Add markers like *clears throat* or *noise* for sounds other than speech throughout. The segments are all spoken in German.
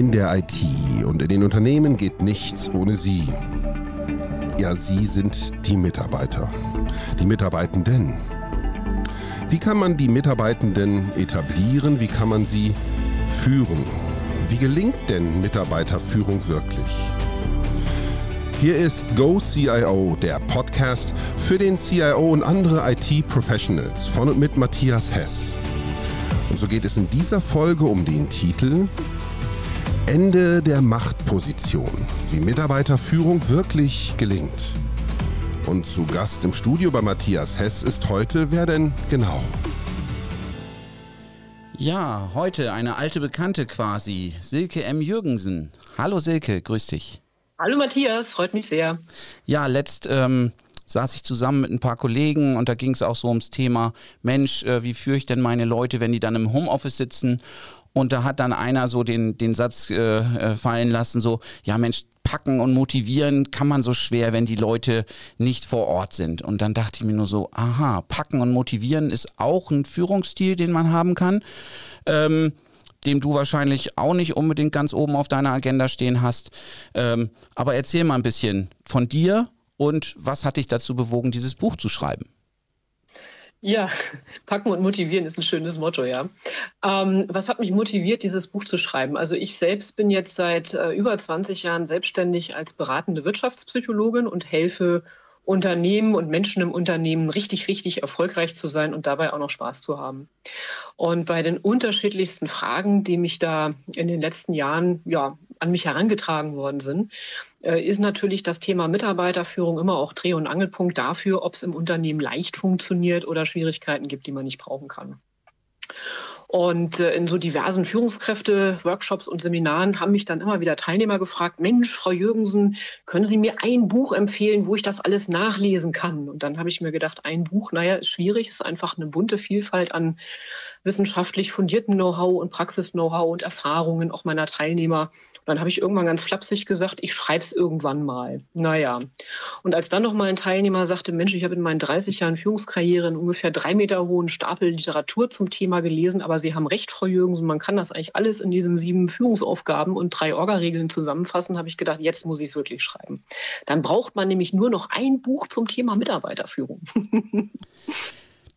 In der IT und in den Unternehmen geht nichts ohne Sie. Ja, Sie sind die Mitarbeiter. Die Mitarbeitenden. Wie kann man die Mitarbeitenden etablieren? Wie kann man sie führen? Wie gelingt denn Mitarbeiterführung wirklich? Hier ist Go CIO, der Podcast für den CIO und andere IT-Professionals von und mit Matthias Hess. Und so geht es in dieser Folge um den Titel Ende der Machtposition, wie Mitarbeiterführung wirklich gelingt. Und zu Gast im Studio bei Matthias Hess ist heute wer denn genau? Ja, heute eine alte Bekannte quasi, Silke M. Jürgensen. Hallo Silke, grüß dich. Hallo Matthias, freut mich sehr. Ja, letzt ähm, saß ich zusammen mit ein paar Kollegen und da ging es auch so ums Thema, Mensch, äh, wie führe ich denn meine Leute, wenn die dann im Homeoffice sitzen und da hat dann einer so den, den Satz äh, äh, fallen lassen, so, ja Mensch, packen und motivieren kann man so schwer, wenn die Leute nicht vor Ort sind. Und dann dachte ich mir nur so, aha, packen und motivieren ist auch ein Führungsstil, den man haben kann. Ähm, dem du wahrscheinlich auch nicht unbedingt ganz oben auf deiner Agenda stehen hast. Ähm, aber erzähl mal ein bisschen von dir und was hat dich dazu bewogen, dieses Buch zu schreiben? Ja, packen und motivieren ist ein schönes Motto, ja. Ähm, was hat mich motiviert, dieses Buch zu schreiben? Also ich selbst bin jetzt seit äh, über 20 Jahren selbstständig als beratende Wirtschaftspsychologin und helfe Unternehmen und Menschen im Unternehmen richtig, richtig erfolgreich zu sein und dabei auch noch Spaß zu haben. Und bei den unterschiedlichsten Fragen, die mich da in den letzten Jahren ja, an mich herangetragen worden sind, äh, ist natürlich das Thema Mitarbeiterführung immer auch Dreh- und Angelpunkt dafür, ob es im Unternehmen leicht funktioniert oder Schwierigkeiten gibt, die man nicht brauchen kann. Und äh, in so diversen Führungskräfte-Workshops und Seminaren haben mich dann immer wieder Teilnehmer gefragt, Mensch, Frau Jürgensen, können Sie mir ein Buch empfehlen, wo ich das alles nachlesen kann? Und dann habe ich mir gedacht, ein Buch, naja, ist schwierig, ist einfach eine bunte Vielfalt an wissenschaftlich fundierten Know-how und Praxis-Know-how und Erfahrungen auch meiner Teilnehmer. Und dann habe ich irgendwann ganz flapsig gesagt, ich schreibe es irgendwann mal. Naja. Und als dann noch mal ein Teilnehmer sagte, Mensch, ich habe in meinen 30 Jahren Führungskarriere einen ungefähr drei Meter hohen Stapel Literatur zum Thema gelesen, aber Sie haben recht, Frau Jürgensen, man kann das eigentlich alles in diesen sieben Führungsaufgaben und drei Orga-Regeln zusammenfassen, habe ich gedacht, jetzt muss ich es wirklich schreiben. Dann braucht man nämlich nur noch ein Buch zum Thema Mitarbeiterführung. *laughs*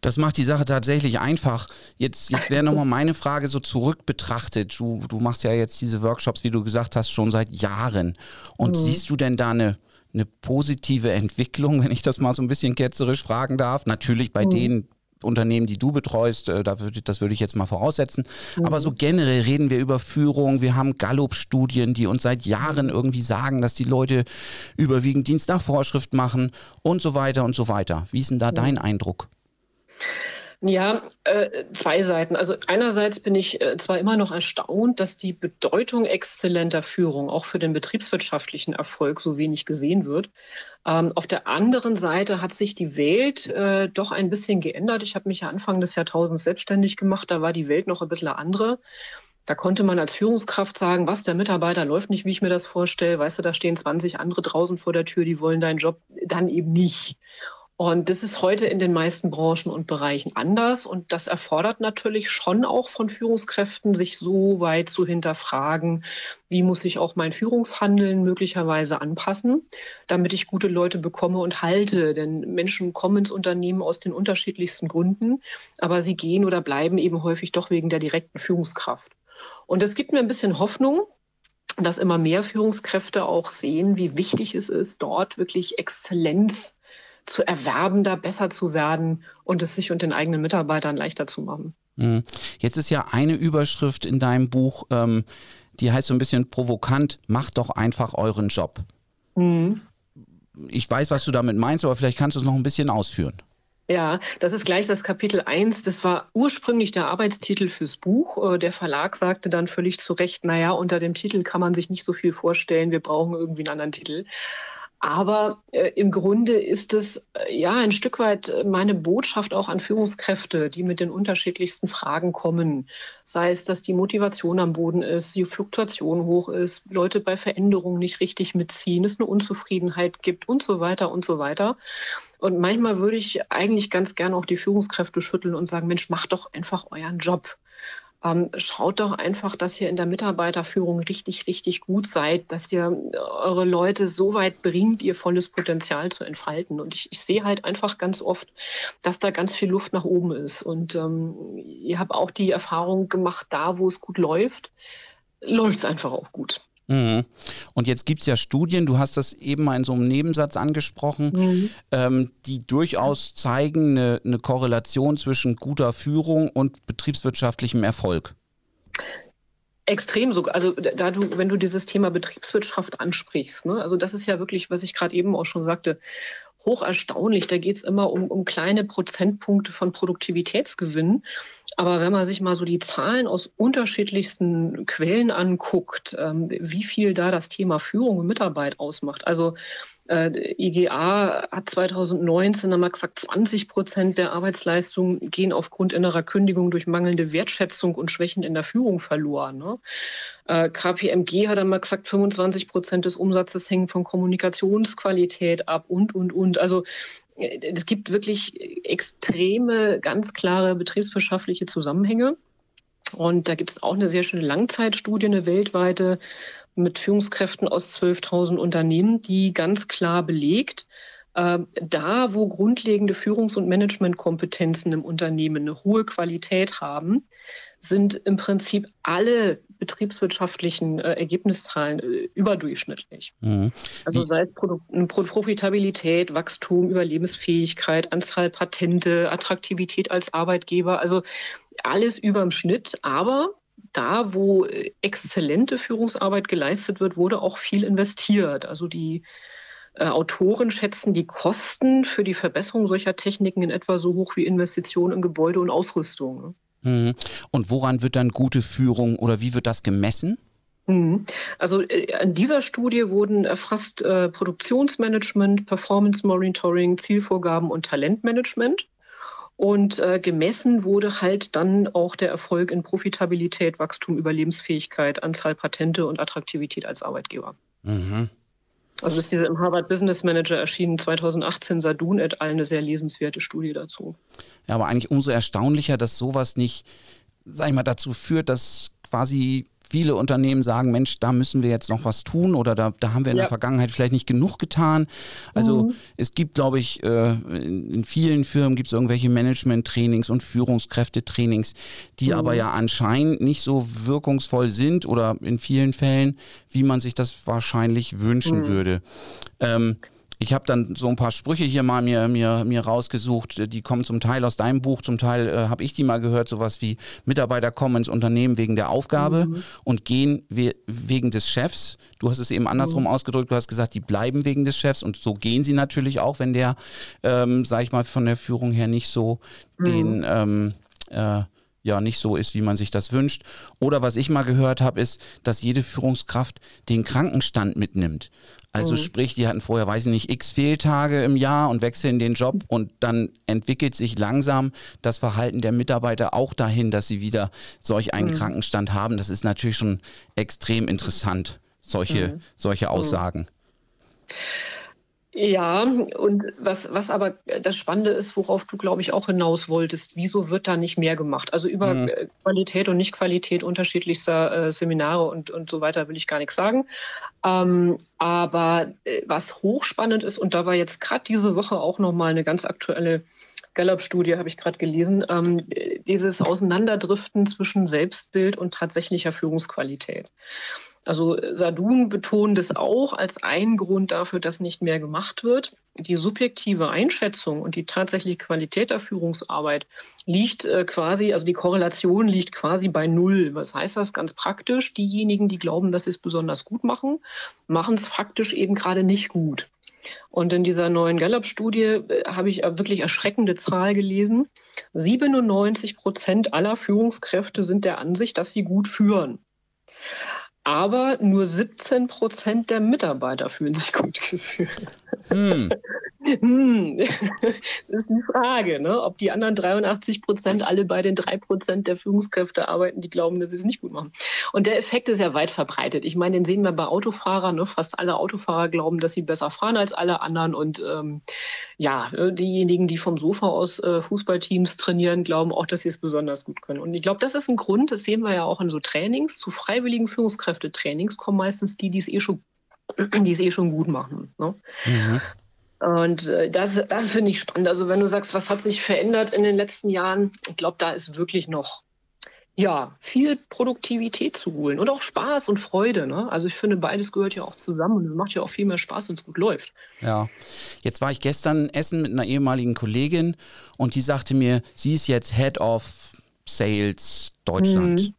Das macht die Sache tatsächlich einfach. Jetzt, jetzt wäre nochmal meine Frage so zurück betrachtet. Du, du machst ja jetzt diese Workshops, wie du gesagt hast, schon seit Jahren. Und mhm. siehst du denn da eine, eine positive Entwicklung, wenn ich das mal so ein bisschen ketzerisch fragen darf? Natürlich bei mhm. denen, Unternehmen, die du betreust, äh, das würde ich jetzt mal voraussetzen. Mhm. Aber so generell reden wir über Führung. Wir haben Gallup-Studien, die uns seit Jahren irgendwie sagen, dass die Leute überwiegend Dienst nach Vorschrift machen und so weiter und so weiter. Wie ist denn da mhm. dein Eindruck? Ja, äh, zwei Seiten. Also einerseits bin ich äh, zwar immer noch erstaunt, dass die Bedeutung exzellenter Führung auch für den betriebswirtschaftlichen Erfolg so wenig gesehen wird. Ähm, auf der anderen Seite hat sich die Welt äh, doch ein bisschen geändert. Ich habe mich ja Anfang des Jahrtausends selbstständig gemacht. Da war die Welt noch ein bisschen andere. Da konnte man als Führungskraft sagen, was, der Mitarbeiter läuft nicht, wie ich mir das vorstelle. Weißt du, da stehen 20 andere draußen vor der Tür, die wollen deinen Job dann eben nicht. Und das ist heute in den meisten Branchen und Bereichen anders. Und das erfordert natürlich schon auch von Führungskräften, sich so weit zu hinterfragen, wie muss ich auch mein Führungshandeln möglicherweise anpassen, damit ich gute Leute bekomme und halte. Denn Menschen kommen ins Unternehmen aus den unterschiedlichsten Gründen, aber sie gehen oder bleiben eben häufig doch wegen der direkten Führungskraft. Und es gibt mir ein bisschen Hoffnung, dass immer mehr Führungskräfte auch sehen, wie wichtig es ist, dort wirklich Exzellenz zu erwerben, da besser zu werden und es sich und den eigenen Mitarbeitern leichter zu machen. Mhm. Jetzt ist ja eine Überschrift in deinem Buch, ähm, die heißt so ein bisschen provokant, macht doch einfach euren Job. Mhm. Ich weiß, was du damit meinst, aber vielleicht kannst du es noch ein bisschen ausführen. Ja, das ist gleich das Kapitel 1. Das war ursprünglich der Arbeitstitel fürs Buch. Äh, der Verlag sagte dann völlig zu Recht, naja, unter dem Titel kann man sich nicht so viel vorstellen, wir brauchen irgendwie einen anderen Titel. Aber äh, im Grunde ist es äh, ja ein Stück weit äh, meine Botschaft auch an Führungskräfte, die mit den unterschiedlichsten Fragen kommen. Sei es, dass die Motivation am Boden ist, die Fluktuation hoch ist, Leute bei Veränderungen nicht richtig mitziehen, es eine Unzufriedenheit gibt und so weiter und so weiter. Und manchmal würde ich eigentlich ganz gerne auch die Führungskräfte schütteln und sagen, Mensch, macht doch einfach euren Job. Ähm, schaut doch einfach, dass ihr in der Mitarbeiterführung richtig, richtig gut seid, dass ihr eure Leute so weit bringt, ihr volles Potenzial zu entfalten. Und ich, ich sehe halt einfach ganz oft, dass da ganz viel Luft nach oben ist. Und ähm, ihr habt auch die Erfahrung gemacht, da wo es gut läuft, läuft es einfach auch gut. Mhm. Und jetzt gibt es ja Studien, du hast das eben mal in so einem Nebensatz angesprochen, mhm. ähm, die durchaus zeigen eine, eine Korrelation zwischen guter Führung und betriebswirtschaftlichem Erfolg. Extrem sogar. Also da du, wenn du dieses Thema Betriebswirtschaft ansprichst, ne, also das ist ja wirklich, was ich gerade eben auch schon sagte, hoch erstaunlich. Da geht es immer um, um kleine Prozentpunkte von Produktivitätsgewinn. Aber wenn man sich mal so die Zahlen aus unterschiedlichsten Quellen anguckt, ähm, wie viel da das Thema Führung und Mitarbeit ausmacht. Also äh, IGA hat 2019 einmal gesagt, 20 Prozent der Arbeitsleistung gehen aufgrund innerer Kündigung durch mangelnde Wertschätzung und Schwächen in der Führung verloren. Äh, KPMG hat einmal gesagt, 25 Prozent des Umsatzes hängen von Kommunikationsqualität ab und, und, und. Also äh, es gibt wirklich extreme, ganz klare betriebswirtschaftliche Zusammenhänge. Und da gibt es auch eine sehr schöne Langzeitstudie, eine weltweite, mit Führungskräften aus 12.000 Unternehmen, die ganz klar belegt, äh, da, wo grundlegende Führungs- und Managementkompetenzen im Unternehmen eine hohe Qualität haben, sind im Prinzip alle betriebswirtschaftlichen äh, Ergebniszahlen äh, überdurchschnittlich. Mhm. Also sei es Pro Profitabilität, Wachstum, Überlebensfähigkeit, Anzahl Patente, Attraktivität als Arbeitgeber, also alles über dem Schnitt, aber da, wo exzellente Führungsarbeit geleistet wird, wurde auch viel investiert. Also die äh, Autoren schätzen die Kosten für die Verbesserung solcher Techniken in etwa so hoch wie Investitionen in Gebäude und Ausrüstung. Mhm. Und woran wird dann gute Führung oder wie wird das gemessen? Mhm. Also äh, in dieser Studie wurden erfasst äh, Produktionsmanagement, Performance Monitoring, Zielvorgaben und Talentmanagement. Und äh, gemessen wurde halt dann auch der Erfolg in Profitabilität, Wachstum, Überlebensfähigkeit, Anzahl Patente und Attraktivität als Arbeitgeber. Mhm. Also ist diese im Harvard Business Manager erschienen 2018 Sadun et al. eine sehr lesenswerte Studie dazu. Ja, aber eigentlich umso erstaunlicher, dass sowas nicht, sag ich mal, dazu führt, dass quasi viele Unternehmen sagen, Mensch, da müssen wir jetzt noch was tun oder da, da haben wir in ja. der Vergangenheit vielleicht nicht genug getan. Also mhm. es gibt, glaube ich, äh, in vielen Firmen gibt es irgendwelche Management-Trainings und Führungskräftetrainings, die mhm. aber ja anscheinend nicht so wirkungsvoll sind oder in vielen Fällen, wie man sich das wahrscheinlich wünschen mhm. würde. Ähm, ich habe dann so ein paar Sprüche hier mal mir, mir, mir rausgesucht, die kommen zum Teil aus deinem Buch, zum Teil äh, habe ich die mal gehört, sowas wie Mitarbeiter kommen ins Unternehmen wegen der Aufgabe mhm. und gehen we wegen des Chefs. Du hast es eben andersrum mhm. ausgedrückt, du hast gesagt, die bleiben wegen des Chefs und so gehen sie natürlich auch, wenn der, ähm, sag ich mal, von der Führung her nicht so mhm. den ähm, äh, ja nicht so ist, wie man sich das wünscht. Oder was ich mal gehört habe, ist, dass jede Führungskraft den Krankenstand mitnimmt. Also mhm. sprich, die hatten vorher, weiß ich nicht, x Fehltage im Jahr und wechseln den Job und dann entwickelt sich langsam das Verhalten der Mitarbeiter auch dahin, dass sie wieder solch einen mhm. Krankenstand haben. Das ist natürlich schon extrem interessant, solche, mhm. solche Aussagen. Mhm. Ja, und was, was aber das Spannende ist, worauf du, glaube ich, auch hinaus wolltest, wieso wird da nicht mehr gemacht? Also über mhm. Qualität und Nicht-Qualität unterschiedlichster äh, Seminare und, und so weiter will ich gar nichts sagen. Ähm, aber äh, was hochspannend ist, und da war jetzt gerade diese Woche auch nochmal eine ganz aktuelle Gallup-Studie, habe ich gerade gelesen, ähm, dieses Auseinanderdriften zwischen Selbstbild und tatsächlicher Führungsqualität. Also Sadun betont es auch als ein Grund dafür, dass nicht mehr gemacht wird. Die subjektive Einschätzung und die tatsächliche Qualität der Führungsarbeit liegt äh, quasi, also die Korrelation liegt quasi bei Null. Was heißt das ganz praktisch? Diejenigen, die glauben, dass sie es besonders gut machen, machen es faktisch eben gerade nicht gut. Und in dieser neuen Gallup-Studie äh, habe ich wirklich erschreckende Zahl gelesen. 97 Prozent aller Führungskräfte sind der Ansicht, dass sie gut führen. Aber nur 17 Prozent der Mitarbeiter fühlen sich gut gefühlt. Hm. *laughs* hm. Das ist die Frage, ne? ob die anderen 83 Prozent alle bei den drei Prozent der Führungskräfte arbeiten, die glauben, dass sie es nicht gut machen. Und der Effekt ist ja weit verbreitet. Ich meine, den sehen wir bei Autofahrern. Ne? Fast alle Autofahrer glauben, dass sie besser fahren als alle anderen. Und ähm, ja, diejenigen, die vom Sofa aus äh, Fußballteams trainieren, glauben auch, dass sie es besonders gut können. Und ich glaube, das ist ein Grund, das sehen wir ja auch in so Trainings, zu freiwilligen Führungskräftetrainings kommen meistens die, die es eh schon, *clears throat* die es eh schon gut machen. Ne? Mhm. Und äh, das, das finde ich spannend. Also wenn du sagst, was hat sich verändert in den letzten Jahren, ich glaube, da ist wirklich noch ja, viel Produktivität zu holen und auch Spaß und Freude. Ne? Also ich finde, beides gehört ja auch zusammen und macht ja auch viel mehr Spaß, wenn es gut läuft. Ja, jetzt war ich gestern essen mit einer ehemaligen Kollegin und die sagte mir, sie ist jetzt Head of Sales Deutschland. Mhm.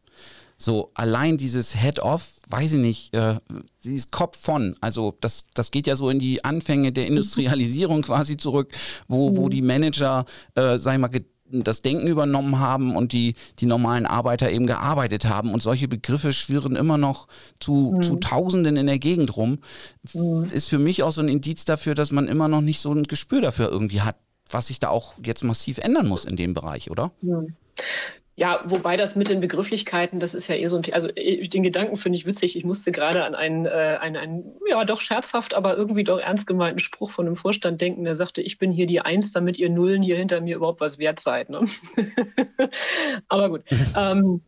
So, allein dieses Head-Off, weiß ich nicht, äh, ist Kopf von. Also das, das geht ja so in die Anfänge der Industrialisierung *laughs* quasi zurück, wo, wo mhm. die Manager, äh, sag ich mal, das Denken übernommen haben und die, die normalen Arbeiter eben gearbeitet haben. Und solche Begriffe schwirren immer noch zu, mhm. zu Tausenden in der Gegend rum. Mhm. Ist für mich auch so ein Indiz dafür, dass man immer noch nicht so ein Gespür dafür irgendwie hat, was sich da auch jetzt massiv ändern muss in dem Bereich, oder? Mhm. Ja, wobei das mit den Begrifflichkeiten, das ist ja eher so ein, also äh, den Gedanken finde ich witzig. Ich musste gerade an einen, äh, einen, einen, ja doch scherzhaft, aber irgendwie doch ernst gemeinten Spruch von einem Vorstand denken, der sagte, ich bin hier die Eins, damit ihr Nullen hier hinter mir überhaupt was wert seid. Ne? *laughs* aber gut. *laughs* ähm,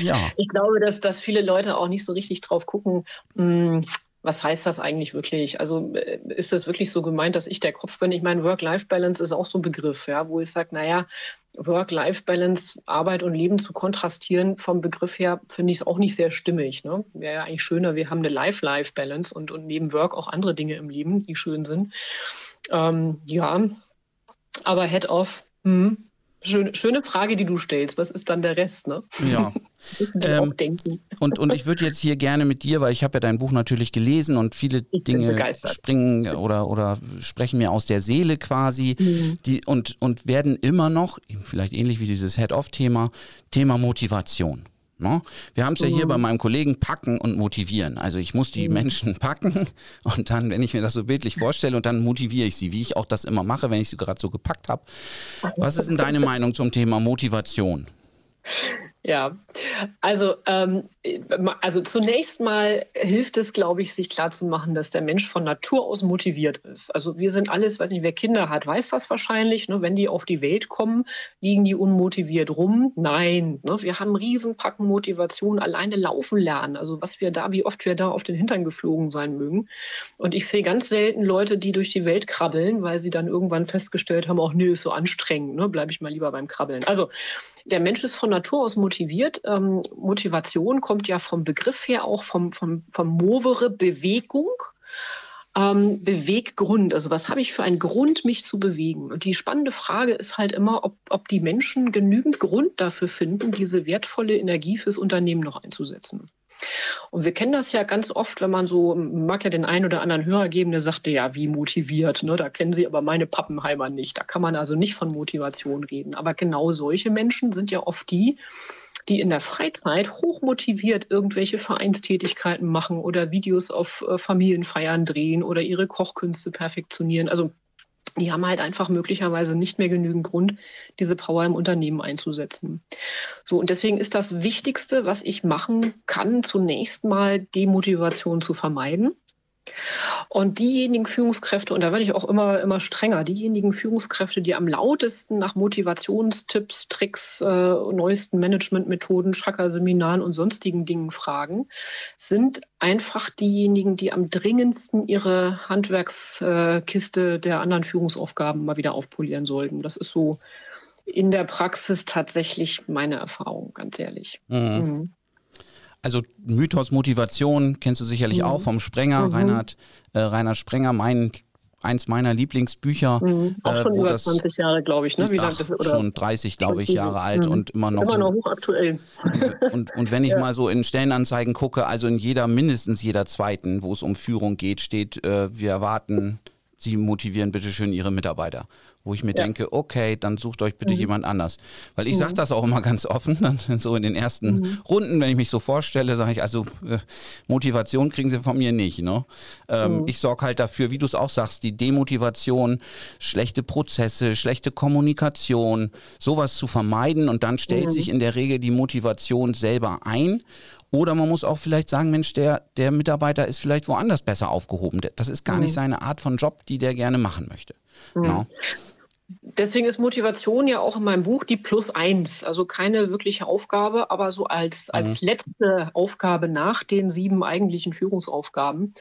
ja. *laughs* Ich glaube, dass, dass viele Leute auch nicht so richtig drauf gucken, mh, hm, was heißt das eigentlich wirklich? Also äh, ist das wirklich so gemeint, dass ich der Kopf bin? Ich meine, Work-Life-Balance ist auch so ein Begriff, ja, wo ich sage, naja, Work-Life-Balance, Arbeit und Leben zu kontrastieren, vom Begriff her finde ich es auch nicht sehr stimmig. Ne? Wäre ja eigentlich schöner, wir haben eine Life-Life-Balance und, und neben Work auch andere Dinge im Leben, die schön sind. Ähm, ja, aber Head-Off, hm, Schöne, schöne Frage, die du stellst. Was ist dann der Rest? Ne? Ja. *laughs* ähm, und, und ich würde jetzt hier gerne mit dir, weil ich habe ja dein Buch natürlich gelesen und viele ich Dinge springen oder, oder sprechen mir aus der Seele quasi mhm. die, und, und werden immer noch, vielleicht ähnlich wie dieses Head-Off-Thema, Thema Motivation. Ne? Wir haben es ja hier bei mhm. meinem Kollegen packen und motivieren. Also ich muss die mhm. Menschen *laughs* packen und dann, wenn ich mir das so bildlich vorstelle, und dann motiviere ich sie, wie ich auch das immer mache, wenn ich sie gerade so gepackt habe. Was ist denn deine *laughs* Meinung zum Thema Motivation? Ja, also, ähm, also zunächst mal hilft es, glaube ich, sich klarzumachen, dass der Mensch von Natur aus motiviert ist. Also wir sind alles, weiß nicht, wer Kinder hat, weiß das wahrscheinlich. Ne? Wenn die auf die Welt kommen, liegen die unmotiviert rum. Nein, ne? wir haben Riesenpacken Motivation, alleine laufen lernen. Also was wir da, wie oft wir da auf den Hintern geflogen sein mögen. Und ich sehe ganz selten Leute, die durch die Welt krabbeln, weil sie dann irgendwann festgestellt haben, auch nee, ist so anstrengend, ne? bleibe ich mal lieber beim Krabbeln. Also der Mensch ist von Natur aus motiviert. Ähm, Motivation kommt ja vom Begriff her auch vom, vom, vom Movere Bewegung. Ähm, Beweggrund, also was habe ich für einen Grund, mich zu bewegen? Und die spannende Frage ist halt immer, ob, ob die Menschen genügend Grund dafür finden, diese wertvolle Energie fürs Unternehmen noch einzusetzen. Und wir kennen das ja ganz oft, wenn man so, mag ja den einen oder anderen Hörer geben, der sagte, ja, wie motiviert, ne? da kennen Sie aber meine Pappenheimer nicht. Da kann man also nicht von Motivation reden. Aber genau solche Menschen sind ja oft die, die in der Freizeit hochmotiviert irgendwelche Vereinstätigkeiten machen oder Videos auf äh, Familienfeiern drehen oder ihre Kochkünste perfektionieren. Also die haben halt einfach möglicherweise nicht mehr genügend Grund, diese Power im Unternehmen einzusetzen. So, und deswegen ist das Wichtigste, was ich machen kann, zunächst mal Demotivation zu vermeiden. Und diejenigen Führungskräfte, und da werde ich auch immer, immer strenger, diejenigen Führungskräfte, die am lautesten nach Motivationstipps, Tricks, äh, neuesten Managementmethoden, Chakra-Seminaren und sonstigen Dingen fragen, sind einfach diejenigen, die am dringendsten ihre Handwerkskiste der anderen Führungsaufgaben mal wieder aufpolieren sollten. Das ist so in der Praxis tatsächlich meine Erfahrung, ganz ehrlich. Mhm. Mhm also Mythos Motivation kennst du sicherlich mhm. auch vom Sprenger, mhm. Reinhard, äh, Reinhard Sprenger, mein eins meiner Lieblingsbücher. Mhm. Auch äh, schon äh, über 20 Jahre, glaube ich, ne? Wie ach, das, oder? Schon 30, glaube ich, Jahre alt mhm. und immer noch. Immer noch hochaktuell. *laughs* Und, und wenn ich ja. mal so in Stellenanzeigen gucke, also in jeder, mindestens jeder zweiten, wo es um Führung geht, steht, äh, wir erwarten sie motivieren bitte schön ihre Mitarbeiter. Wo ich mir ja. denke, okay, dann sucht euch bitte mhm. jemand anders. Weil ich mhm. sage das auch immer ganz offen, *laughs* dann so in den ersten mhm. Runden, wenn ich mich so vorstelle, sage ich, also äh, Motivation kriegen sie von mir nicht. Ne? Ähm, mhm. ich sorge halt dafür, wie du es auch sagst, die Demotivation, schlechte Prozesse, schlechte Kommunikation, sowas zu vermeiden und dann stellt sich in der Regel die Motivation selber ein oder man muss auch vielleicht sagen, Mensch, der, der Mitarbeiter ist vielleicht woanders besser aufgehoben. Das ist gar mhm. nicht seine Art von Job, die der gerne machen möchte. Mhm. No? Deswegen ist Motivation ja auch in meinem Buch die Plus eins, also keine wirkliche Aufgabe, aber so als, als mhm. letzte Aufgabe nach den sieben eigentlichen Führungsaufgaben.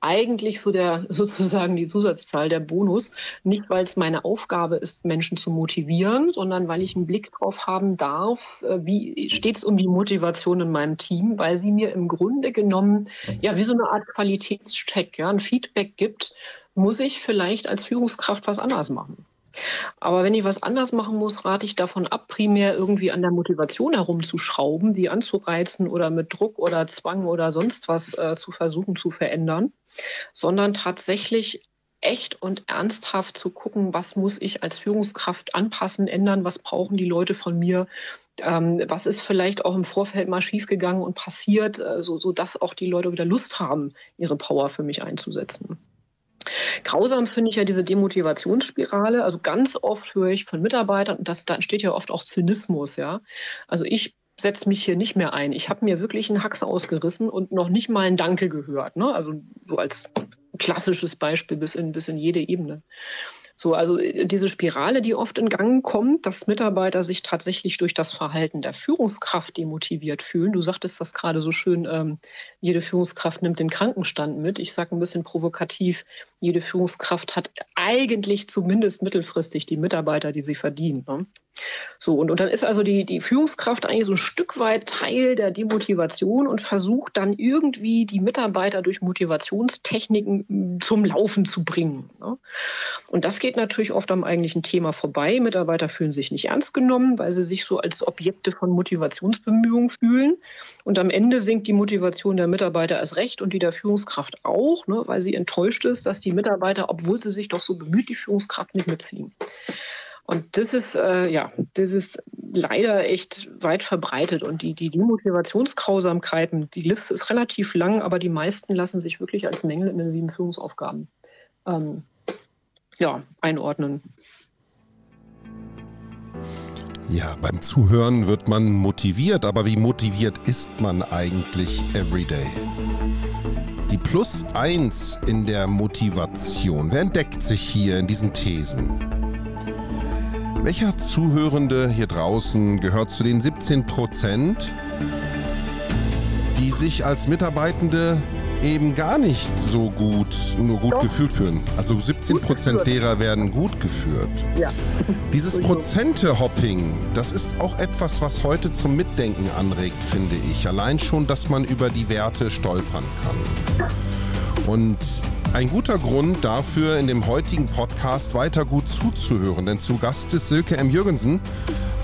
Eigentlich so der *laughs* sozusagen die Zusatzzahl, der Bonus. Nicht, weil es meine Aufgabe ist, Menschen zu motivieren, sondern weil ich einen Blick drauf haben darf, äh, wie steht es um die Motivation in meinem Team, weil sie mir im Grunde genommen ja wie so eine Art Qualitätscheck, ja, ein Feedback gibt, muss ich vielleicht als Führungskraft was anders machen. Aber wenn ich was anders machen muss, rate ich davon ab, primär irgendwie an der Motivation herumzuschrauben, die anzureizen oder mit Druck oder Zwang oder sonst was äh, zu versuchen zu verändern, sondern tatsächlich echt und ernsthaft zu gucken, was muss ich als Führungskraft anpassen, ändern, was brauchen die Leute von mir, ähm, was ist vielleicht auch im Vorfeld mal schiefgegangen und passiert, äh, so, so dass auch die Leute wieder Lust haben, ihre Power für mich einzusetzen. Grausam finde ich ja diese Demotivationsspirale. Also ganz oft höre ich von Mitarbeitern, und das, da entsteht ja oft auch Zynismus, ja. Also ich setze mich hier nicht mehr ein. Ich habe mir wirklich einen Hax ausgerissen und noch nicht mal ein Danke gehört. Ne? Also so als klassisches Beispiel bis in, bis in jede Ebene. So, also äh, diese Spirale, die oft in Gang kommt, dass Mitarbeiter sich tatsächlich durch das Verhalten der Führungskraft demotiviert fühlen. Du sagtest das gerade so schön, ähm, jede Führungskraft nimmt den Krankenstand mit. Ich sage ein bisschen provokativ, jede Führungskraft hat eigentlich zumindest mittelfristig die Mitarbeiter, die sie verdienen. Ne? So, und, und dann ist also die, die Führungskraft eigentlich so ein Stück weit Teil der Demotivation und versucht dann irgendwie die Mitarbeiter durch Motivationstechniken hm, zum Laufen zu bringen. Ne? Und das geht natürlich oft am eigentlichen Thema vorbei. Mitarbeiter fühlen sich nicht ernst genommen, weil sie sich so als Objekte von Motivationsbemühungen fühlen. Und am Ende sinkt die Motivation der Mitarbeiter erst recht und die der Führungskraft auch, ne, weil sie enttäuscht ist, dass die Mitarbeiter, obwohl sie sich doch so bemüht, die Führungskraft nicht mitziehen. Und das ist, äh, ja, das ist leider echt weit verbreitet. Und die, die Demotivationsgrausamkeiten, die Liste ist relativ lang, aber die meisten lassen sich wirklich als Mängel in den sieben Führungsaufgaben ähm, ja, einordnen. Ja, beim Zuhören wird man motiviert, aber wie motiviert ist man eigentlich everyday? Die Plus 1 in der Motivation. Wer entdeckt sich hier in diesen Thesen? Welcher Zuhörende hier draußen gehört zu den 17 Prozent, die sich als Mitarbeitende eben gar nicht so gut, nur gut Doch. gefühlt fühlen. Also 17 Prozent derer werden gut geführt. Ja. *laughs* Dieses Prozente-Hopping, das ist auch etwas, was heute zum Mitdenken anregt, finde ich. Allein schon, dass man über die Werte stolpern kann. Und ein guter Grund dafür, in dem heutigen Podcast weiter gut zuzuhören, denn zu Gast ist Silke M. Jürgensen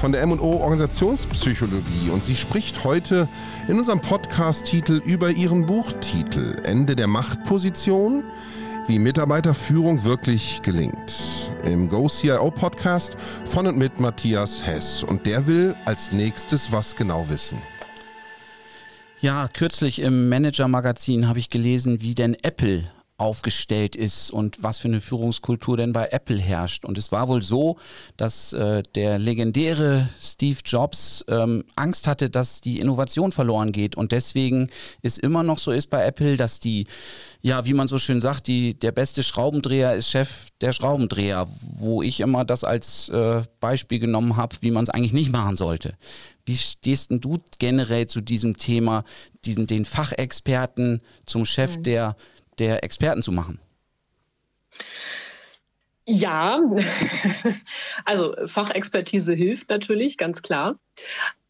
von der M&O Organisationspsychologie und sie spricht heute in unserem Podcast-Titel über ihren Buchtitel Ende der Machtposition, wie Mitarbeiterführung wirklich gelingt. Im Go CIO Podcast von und mit Matthias Hess und der will als nächstes was genau wissen. Ja, kürzlich im Manager-Magazin habe ich gelesen, wie denn Apple aufgestellt ist und was für eine Führungskultur denn bei Apple herrscht. Und es war wohl so, dass äh, der legendäre Steve Jobs ähm, Angst hatte, dass die Innovation verloren geht und deswegen es immer noch so ist bei Apple, dass die, ja, wie man so schön sagt, die, der beste Schraubendreher ist Chef der Schraubendreher, wo ich immer das als äh, Beispiel genommen habe, wie man es eigentlich nicht machen sollte. Wie stehst denn du generell zu diesem Thema, diesen, den Fachexperten zum Chef mhm. der der Experten zu machen? Ja, *laughs* also Fachexpertise hilft natürlich, ganz klar.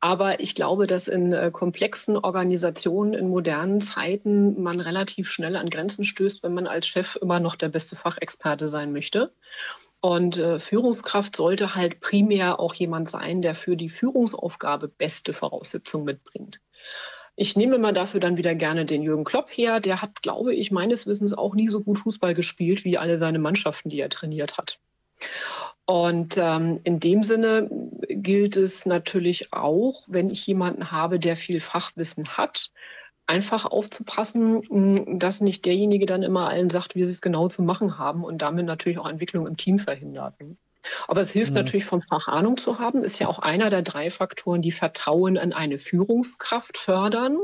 Aber ich glaube, dass in äh, komplexen Organisationen in modernen Zeiten man relativ schnell an Grenzen stößt, wenn man als Chef immer noch der beste Fachexperte sein möchte. Und äh, Führungskraft sollte halt primär auch jemand sein, der für die Führungsaufgabe beste Voraussetzungen mitbringt. Ich nehme mal dafür dann wieder gerne den Jürgen Klopp her. Der hat, glaube ich, meines Wissens auch nie so gut Fußball gespielt wie alle seine Mannschaften, die er trainiert hat. Und ähm, in dem Sinne gilt es natürlich auch, wenn ich jemanden habe, der viel Fachwissen hat, einfach aufzupassen, dass nicht derjenige dann immer allen sagt, wie sie es genau zu machen haben und damit natürlich auch Entwicklung im Team verhindert. Aber es hilft mhm. natürlich, vom Fach Ahnung zu haben. Ist ja auch einer der drei Faktoren, die Vertrauen an eine Führungskraft fördern.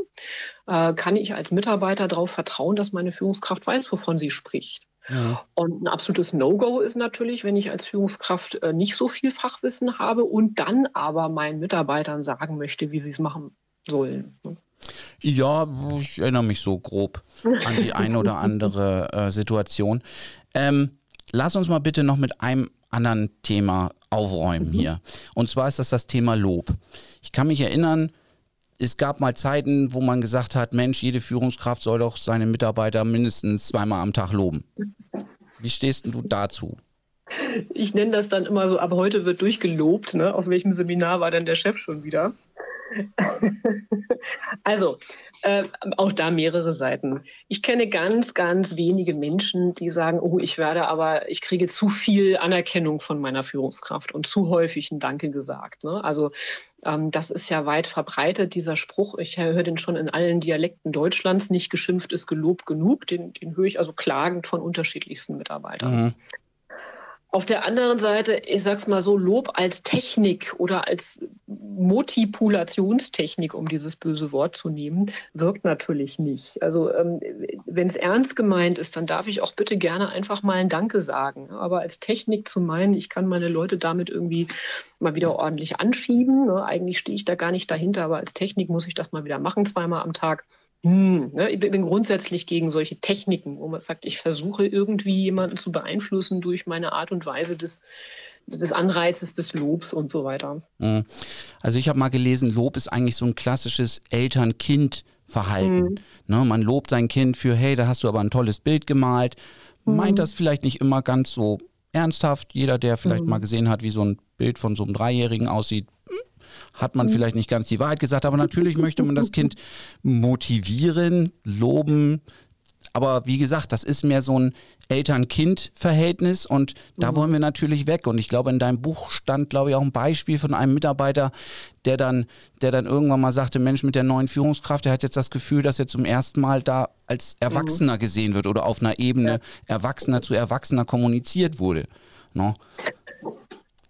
Äh, kann ich als Mitarbeiter darauf vertrauen, dass meine Führungskraft weiß, wovon sie spricht? Ja. Und ein absolutes No-Go ist natürlich, wenn ich als Führungskraft äh, nicht so viel Fachwissen habe und dann aber meinen Mitarbeitern sagen möchte, wie sie es machen sollen. Ja, ich erinnere mich so grob an die eine oder *laughs* andere äh, Situation. Ähm, lass uns mal bitte noch mit einem anderen Thema aufräumen mhm. hier. Und zwar ist das das Thema Lob. Ich kann mich erinnern, es gab mal Zeiten, wo man gesagt hat, Mensch, jede Führungskraft soll doch seine Mitarbeiter mindestens zweimal am Tag loben. Wie stehst du dazu? Ich nenne das dann immer so, ab heute wird durchgelobt. Ne? Auf welchem Seminar war denn der Chef schon wieder? *laughs* also, äh, auch da mehrere Seiten. Ich kenne ganz, ganz wenige Menschen, die sagen, oh, ich werde aber, ich kriege zu viel Anerkennung von meiner Führungskraft und zu häufig ein Danke gesagt. Ne? Also ähm, das ist ja weit verbreitet, dieser Spruch. Ich höre den schon in allen Dialekten Deutschlands. Nicht geschimpft ist gelobt genug. Den, den höre ich also klagend von unterschiedlichsten Mitarbeitern. Mhm. Auf der anderen Seite, ich sag's mal so, Lob als Technik oder als Motivulationstechnik, um dieses böse Wort zu nehmen, wirkt natürlich nicht. Also ähm, wenn es ernst gemeint ist, dann darf ich auch bitte gerne einfach mal ein Danke sagen. Aber als Technik zu meinen, ich kann meine Leute damit irgendwie mal wieder ordentlich anschieben. Ne? Eigentlich stehe ich da gar nicht dahinter, aber als Technik muss ich das mal wieder machen, zweimal am Tag. Hm, ne, ich bin grundsätzlich gegen solche Techniken, wo man sagt, ich versuche irgendwie jemanden zu beeinflussen durch meine Art und Weise des, des Anreizes, des Lobs und so weiter. Hm. Also ich habe mal gelesen, Lob ist eigentlich so ein klassisches Eltern-Kind-Verhalten. Mhm. Ne, man lobt sein Kind für, hey, da hast du aber ein tolles Bild gemalt. Meint mhm. das vielleicht nicht immer ganz so ernsthaft. Jeder, der vielleicht mhm. mal gesehen hat, wie so ein Bild von so einem Dreijährigen aussieht, hat man vielleicht nicht ganz die Wahrheit gesagt, aber natürlich möchte man das Kind motivieren, loben. Aber wie gesagt, das ist mehr so ein Eltern-Kind-Verhältnis und da mhm. wollen wir natürlich weg. Und ich glaube, in deinem Buch stand, glaube ich, auch ein Beispiel von einem Mitarbeiter, der dann, der dann irgendwann mal sagte, Mensch, mit der neuen Führungskraft, der hat jetzt das Gefühl, dass er zum ersten Mal da als Erwachsener mhm. gesehen wird oder auf einer Ebene ja. Erwachsener zu Erwachsener kommuniziert wurde. No?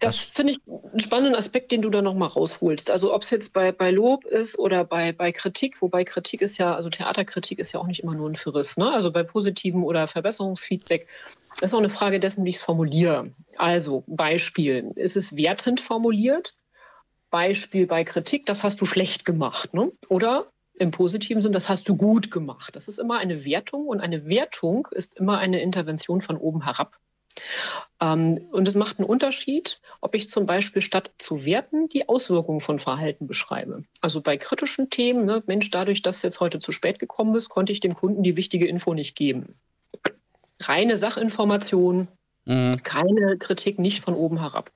Das finde ich einen spannenden Aspekt, den du da nochmal rausholst. Also ob es jetzt bei, bei Lob ist oder bei, bei Kritik, wobei Kritik ist ja, also Theaterkritik ist ja auch nicht immer nur ein Verriss. Ne? Also bei positiven oder Verbesserungsfeedback ist auch eine Frage dessen, wie ich es formuliere. Also Beispiel, ist es wertend formuliert? Beispiel bei Kritik, das hast du schlecht gemacht. Ne? Oder im positiven Sinn, das hast du gut gemacht. Das ist immer eine Wertung und eine Wertung ist immer eine Intervention von oben herab. Ähm, und es macht einen Unterschied, ob ich zum Beispiel statt zu werten die Auswirkungen von Verhalten beschreibe. Also bei kritischen Themen, ne, Mensch, dadurch, dass es jetzt heute zu spät gekommen ist, konnte ich dem Kunden die wichtige Info nicht geben. Reine Sachinformation, mhm. keine Kritik, nicht von oben herab.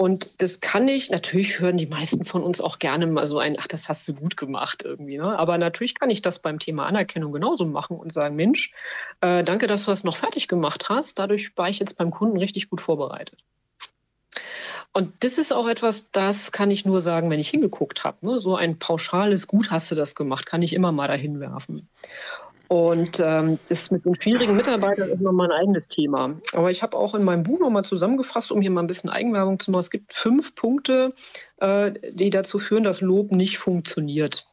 Und das kann ich, natürlich hören die meisten von uns auch gerne mal so ein, ach, das hast du gut gemacht irgendwie. Ne? Aber natürlich kann ich das beim Thema Anerkennung genauso machen und sagen, Mensch, äh, danke, dass du das noch fertig gemacht hast. Dadurch war ich jetzt beim Kunden richtig gut vorbereitet. Und das ist auch etwas, das kann ich nur sagen, wenn ich hingeguckt habe. Ne? So ein pauschales Gut hast du das gemacht, kann ich immer mal dahin werfen. Und ähm, das mit den schwierigen Mitarbeitern ist nochmal ein eigenes Thema. Aber ich habe auch in meinem Buch nochmal zusammengefasst, um hier mal ein bisschen Eigenwerbung zu machen. Es gibt fünf Punkte, äh, die dazu führen, dass Lob nicht funktioniert.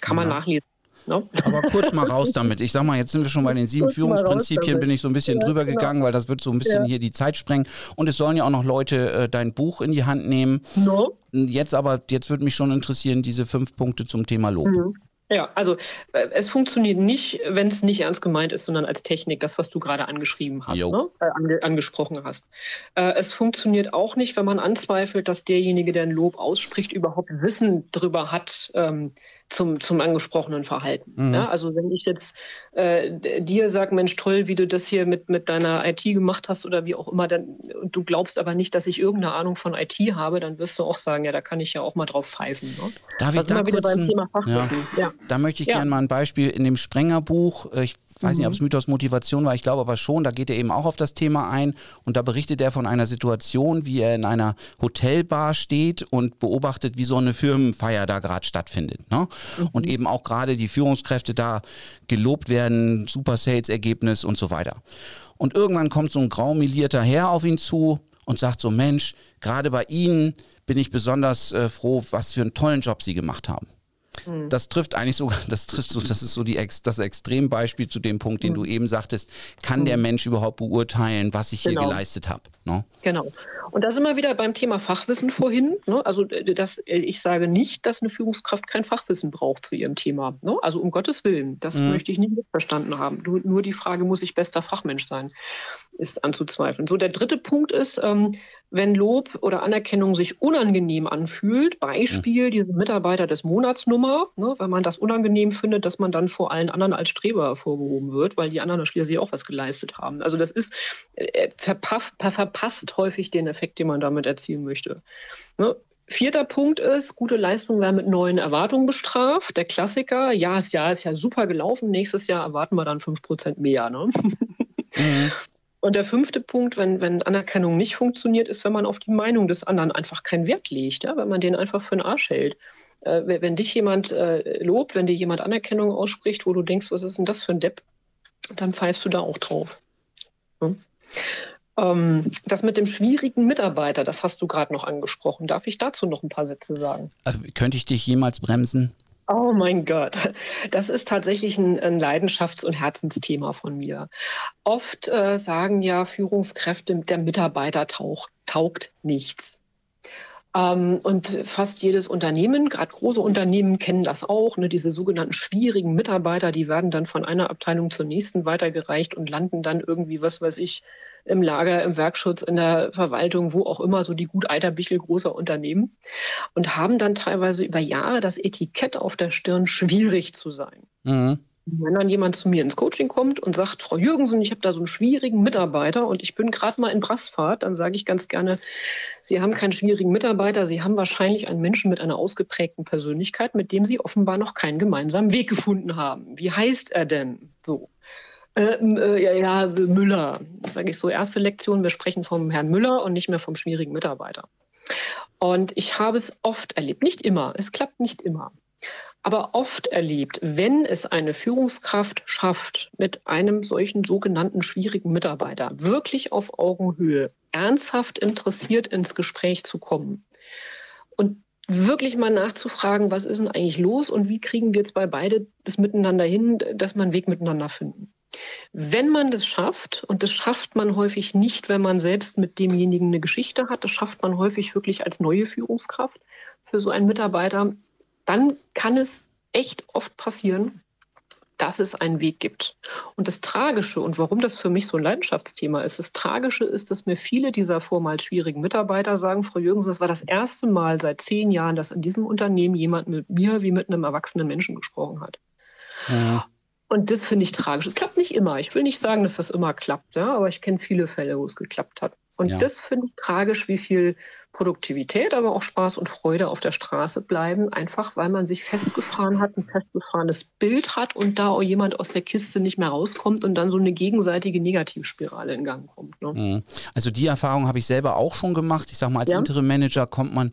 Kann ja. man nachlesen. No? Ne? Aber kurz mal raus damit. Ich sag mal, jetzt sind wir schon bei den sieben kurz Führungsprinzipien, bin ich so ein bisschen ja, drüber genau. gegangen, weil das wird so ein bisschen ja. hier die Zeit sprengen. Und es sollen ja auch noch Leute äh, dein Buch in die Hand nehmen. No. Jetzt aber, jetzt würde mich schon interessieren, diese fünf Punkte zum Thema Lob. Mhm. Ja, also äh, es funktioniert nicht, wenn es nicht ernst gemeint ist, sondern als Technik, das, was du gerade angeschrieben hast, ne? äh, ange angesprochen hast. Äh, es funktioniert auch nicht, wenn man anzweifelt, dass derjenige, der ein Lob ausspricht, überhaupt Wissen darüber hat ähm, zum, zum angesprochenen Verhalten. Mhm. Ja, also wenn ich jetzt äh, dir sage, Mensch, toll, wie du das hier mit, mit deiner IT gemacht hast oder wie auch immer, dann, und du glaubst aber nicht, dass ich irgendeine Ahnung von IT habe, dann wirst du auch sagen, ja, da kann ich ja auch mal drauf pfeifen. Ne? Darf ich da kurz ein, ja. ja. Da möchte ich ja. gerne mal ein Beispiel in dem Sprenger-Buch. Äh, ich weiß nicht, ob es mhm. Mythos Motivation war, ich glaube aber schon, da geht er eben auch auf das Thema ein und da berichtet er von einer Situation, wie er in einer Hotelbar steht und beobachtet, wie so eine Firmenfeier da gerade stattfindet. Ne? Mhm. Und eben auch gerade die Führungskräfte da gelobt werden, super Sales-Ergebnis und so weiter. Und irgendwann kommt so ein graumelierter Herr auf ihn zu und sagt so, Mensch, gerade bei Ihnen bin ich besonders äh, froh, was für einen tollen Job Sie gemacht haben. Mhm. Das trifft eigentlich sogar, *laughs* das trifft so, das ist so die, das Extrembeispiel zu dem Punkt, den mhm. du eben sagtest. Kann mhm. der Mensch überhaupt beurteilen, was ich genau. hier geleistet habe? Ne? Genau. Und da sind wir wieder beim Thema Fachwissen vorhin. Ne? Also das, äh, ich sage nicht, dass eine Führungskraft kein Fachwissen braucht zu ihrem Thema. Ne? Also um Gottes Willen, das möchte ich nicht verstanden haben. Nur, nur die Frage, muss ich bester Fachmensch sein, ist anzuzweifeln. So, der dritte Punkt ist, ähm, wenn Lob oder Anerkennung sich unangenehm anfühlt, Beispiel mhm. diese Mitarbeiter des Monatsnummer, ne, wenn man das unangenehm findet, dass man dann vor allen anderen als Streber hervorgehoben wird, weil die anderen schließlich auch was geleistet haben. Also das ist äh, verpaff, verpasst häufig den Effekt, den man damit erzielen möchte. Ne? Vierter Punkt ist, gute Leistung werden mit neuen Erwartungen bestraft. Der Klassiker, ja, das Jahr ist ja super gelaufen, nächstes Jahr erwarten wir dann 5% mehr. Ne? Mhm. *laughs* Und der fünfte Punkt, wenn, wenn Anerkennung nicht funktioniert, ist, wenn man auf die Meinung des anderen einfach keinen Wert legt, ja? wenn man den einfach für den Arsch hält. Äh, wenn dich jemand äh, lobt, wenn dir jemand Anerkennung ausspricht, wo du denkst, was ist denn das für ein Depp, dann pfeifst du da auch drauf. Ja? Ähm, das mit dem schwierigen Mitarbeiter, das hast du gerade noch angesprochen. Darf ich dazu noch ein paar Sätze sagen? Also, könnte ich dich jemals bremsen? Oh mein Gott, das ist tatsächlich ein, ein Leidenschafts- und Herzensthema von mir. Oft äh, sagen ja Führungskräfte, der Mitarbeiter taucht, taugt nichts. Ähm, und fast jedes Unternehmen, gerade große Unternehmen, kennen das auch. Ne, diese sogenannten schwierigen Mitarbeiter, die werden dann von einer Abteilung zur nächsten weitergereicht und landen dann irgendwie, was weiß ich, im Lager, im Werkschutz, in der Verwaltung, wo auch immer, so die gut Eiterbichel großer Unternehmen und haben dann teilweise über Jahre das Etikett auf der Stirn, schwierig zu sein. Mhm. Wenn dann jemand zu mir ins Coaching kommt und sagt, Frau Jürgensen, ich habe da so einen schwierigen Mitarbeiter und ich bin gerade mal in Brassfahrt, dann sage ich ganz gerne, Sie haben keinen schwierigen Mitarbeiter, Sie haben wahrscheinlich einen Menschen mit einer ausgeprägten Persönlichkeit, mit dem Sie offenbar noch keinen gemeinsamen Weg gefunden haben. Wie heißt er denn? So. Äh, äh, ja, ja, Müller. Das sage ich so, erste Lektion, wir sprechen vom Herrn Müller und nicht mehr vom schwierigen Mitarbeiter. Und ich habe es oft erlebt, nicht immer, es klappt nicht immer aber oft erlebt, wenn es eine Führungskraft schafft, mit einem solchen sogenannten schwierigen Mitarbeiter wirklich auf Augenhöhe ernsthaft interessiert ins Gespräch zu kommen und wirklich mal nachzufragen, was ist denn eigentlich los und wie kriegen wir jetzt bei beide das miteinander hin, dass man einen Weg miteinander finden. Wenn man das schafft, und das schafft man häufig nicht, wenn man selbst mit demjenigen eine Geschichte hat, das schafft man häufig wirklich als neue Führungskraft für so einen Mitarbeiter, dann kann es echt oft passieren, dass es einen Weg gibt. Und das Tragische und warum das für mich so ein Leidenschaftsthema ist, das Tragische ist, dass mir viele dieser vormals schwierigen Mitarbeiter sagen, Frau Jürgens, das war das erste Mal seit zehn Jahren, dass in diesem Unternehmen jemand mit mir wie mit einem erwachsenen Menschen gesprochen hat. Ja. Und das finde ich tragisch. Es klappt nicht immer. Ich will nicht sagen, dass das immer klappt, ja, aber ich kenne viele Fälle, wo es geklappt hat. Und ja. das finde ich tragisch, wie viel Produktivität, aber auch Spaß und Freude auf der Straße bleiben, einfach weil man sich festgefahren hat, ein festgefahrenes Bild hat und da auch jemand aus der Kiste nicht mehr rauskommt und dann so eine gegenseitige Negativspirale in Gang kommt. Ne? Mhm. Also die Erfahrung habe ich selber auch schon gemacht. Ich sage mal, als ja. Interim Manager kommt man,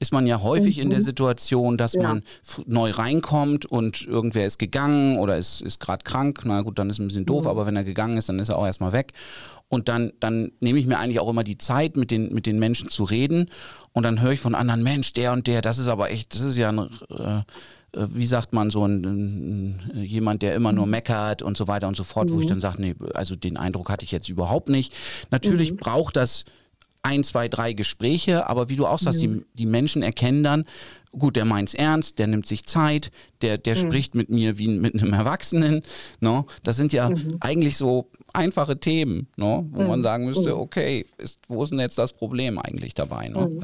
ist man ja häufig mhm. in der mhm. Situation, dass ja. man neu reinkommt und irgendwer ist gegangen oder ist, ist gerade krank. Na gut, dann ist ein bisschen doof, mhm. aber wenn er gegangen ist, dann ist er auch erstmal weg. Und dann, dann nehme ich mir eigentlich auch immer die Zeit, mit den, mit den Menschen zu reden. Und dann höre ich von anderen, Mensch, der und der, das ist aber echt, das ist ja ein, äh, äh wie sagt man, so ein, ein, jemand, der immer nur mhm. meckert und so weiter und so fort, mhm. wo ich mhm. dann sage, nee, also den Eindruck hatte ich jetzt überhaupt nicht. Natürlich mhm. braucht das ein, zwei, drei Gespräche, aber wie du auch sagst, mhm. die, die Menschen erkennen dann, gut, der meint's ernst, der nimmt sich Zeit, der, der mhm. spricht mit mir wie mit einem Erwachsenen. No? Ne? Das sind ja mhm. eigentlich so einfache Themen, no? Ne? wo mhm. man sagen müsste, mhm. okay, ist, wo ist denn jetzt das Problem eigentlich dabei? No? Ne? Mhm.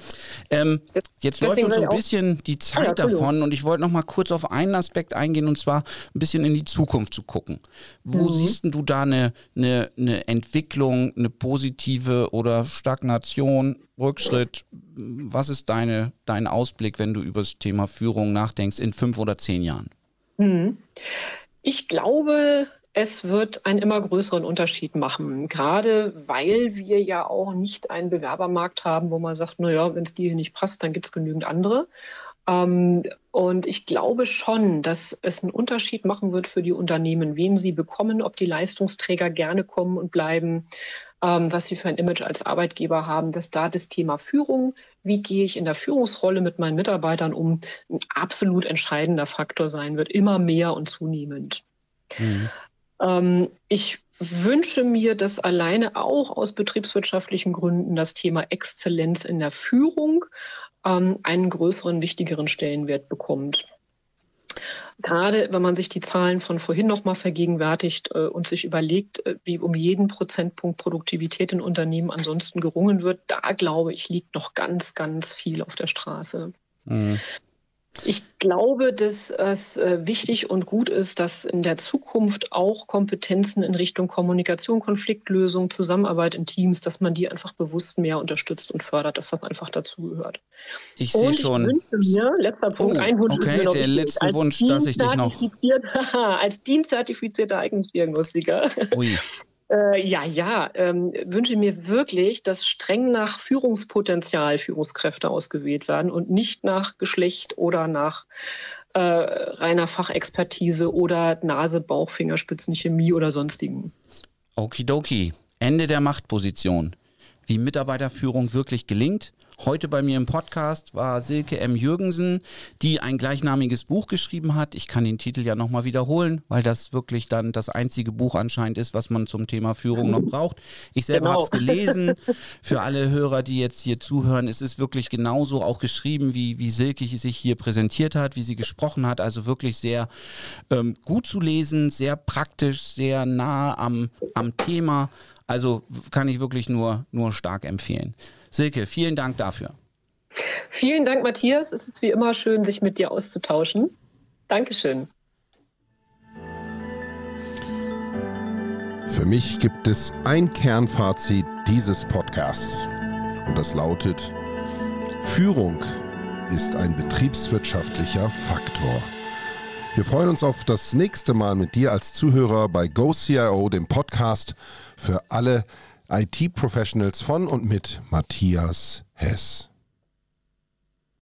Ähm, jetzt läuft uns so ein bisschen die Zeit ja, davon und ich wollte noch mal kurz auf einen Aspekt eingehen und zwar ein bisschen in die Zukunft zu gucken. Wo mhm. siehst du da eine, eine, eine Entwicklung, eine positive oder Stagnation, Rückschritt? Was ist deine, dein Ausblick, wenn du über das Thema Führung nachdenkst in fünf oder zehn Jahren? Mhm. Ich glaube, es wird einen immer größeren Unterschied machen, gerade weil wir ja auch nicht einen Bewerbermarkt haben, wo man sagt, naja, wenn es dir hier nicht passt, dann gibt es genügend andere. Ähm, und ich glaube schon, dass es einen Unterschied machen wird für die Unternehmen, wen sie bekommen, ob die Leistungsträger gerne kommen und bleiben, ähm, was sie für ein Image als Arbeitgeber haben, dass da das Thema Führung, wie gehe ich in der Führungsrolle mit meinen Mitarbeitern um, ein absolut entscheidender Faktor sein wird, immer mehr und zunehmend. Mhm. Ähm, ich wünsche mir, dass alleine auch aus betriebswirtschaftlichen Gründen das Thema Exzellenz in der Führung ähm, einen größeren, wichtigeren Stellenwert bekommt. Gerade wenn man sich die Zahlen von vorhin nochmal vergegenwärtigt äh, und sich überlegt, äh, wie um jeden Prozentpunkt Produktivität in Unternehmen ansonsten gerungen wird, da glaube ich, liegt noch ganz, ganz viel auf der Straße. Mhm. Ich glaube, dass es äh, wichtig und gut ist, dass in der Zukunft auch Kompetenzen in Richtung Kommunikation, Konfliktlösung, Zusammenarbeit in Teams, dass man die einfach bewusst mehr unterstützt und fördert, dass das einfach dazugehört. Ich sehe schon. Ich wünsche mir, letzter Punkt, oh, ein Wunsch okay, ist mir der letzte Wunsch, dass ich dich noch. *laughs* als dienstzertifizierter Eignungsdiagnostiker. Ui. *laughs* Äh, ja, ja, ähm, wünsche mir wirklich, dass streng nach Führungspotenzial Führungskräfte ausgewählt werden und nicht nach Geschlecht oder nach äh, reiner Fachexpertise oder Nase, Bauch, Fingerspitzen, Chemie oder sonstigen. Okidoki. Ende der Machtposition. Wie Mitarbeiterführung wirklich gelingt Heute bei mir im Podcast war Silke M. Jürgensen, die ein gleichnamiges Buch geschrieben hat. Ich kann den Titel ja nochmal wiederholen, weil das wirklich dann das einzige Buch anscheinend ist, was man zum Thema Führung noch braucht. Ich selber genau. habe es gelesen. Für alle Hörer, die jetzt hier zuhören, es ist wirklich genauso auch geschrieben, wie, wie Silke sich hier präsentiert hat, wie sie gesprochen hat. Also wirklich sehr ähm, gut zu lesen, sehr praktisch, sehr nah am, am Thema. Also kann ich wirklich nur, nur stark empfehlen. Silke, vielen Dank dafür. Vielen Dank, Matthias. Es ist wie immer schön, sich mit dir auszutauschen. Dankeschön. Für mich gibt es ein Kernfazit dieses Podcasts. Und das lautet, Führung ist ein betriebswirtschaftlicher Faktor. Wir freuen uns auf das nächste Mal mit dir als Zuhörer bei GoCIO, dem Podcast für alle, IT-Professionals von und mit Matthias Hess.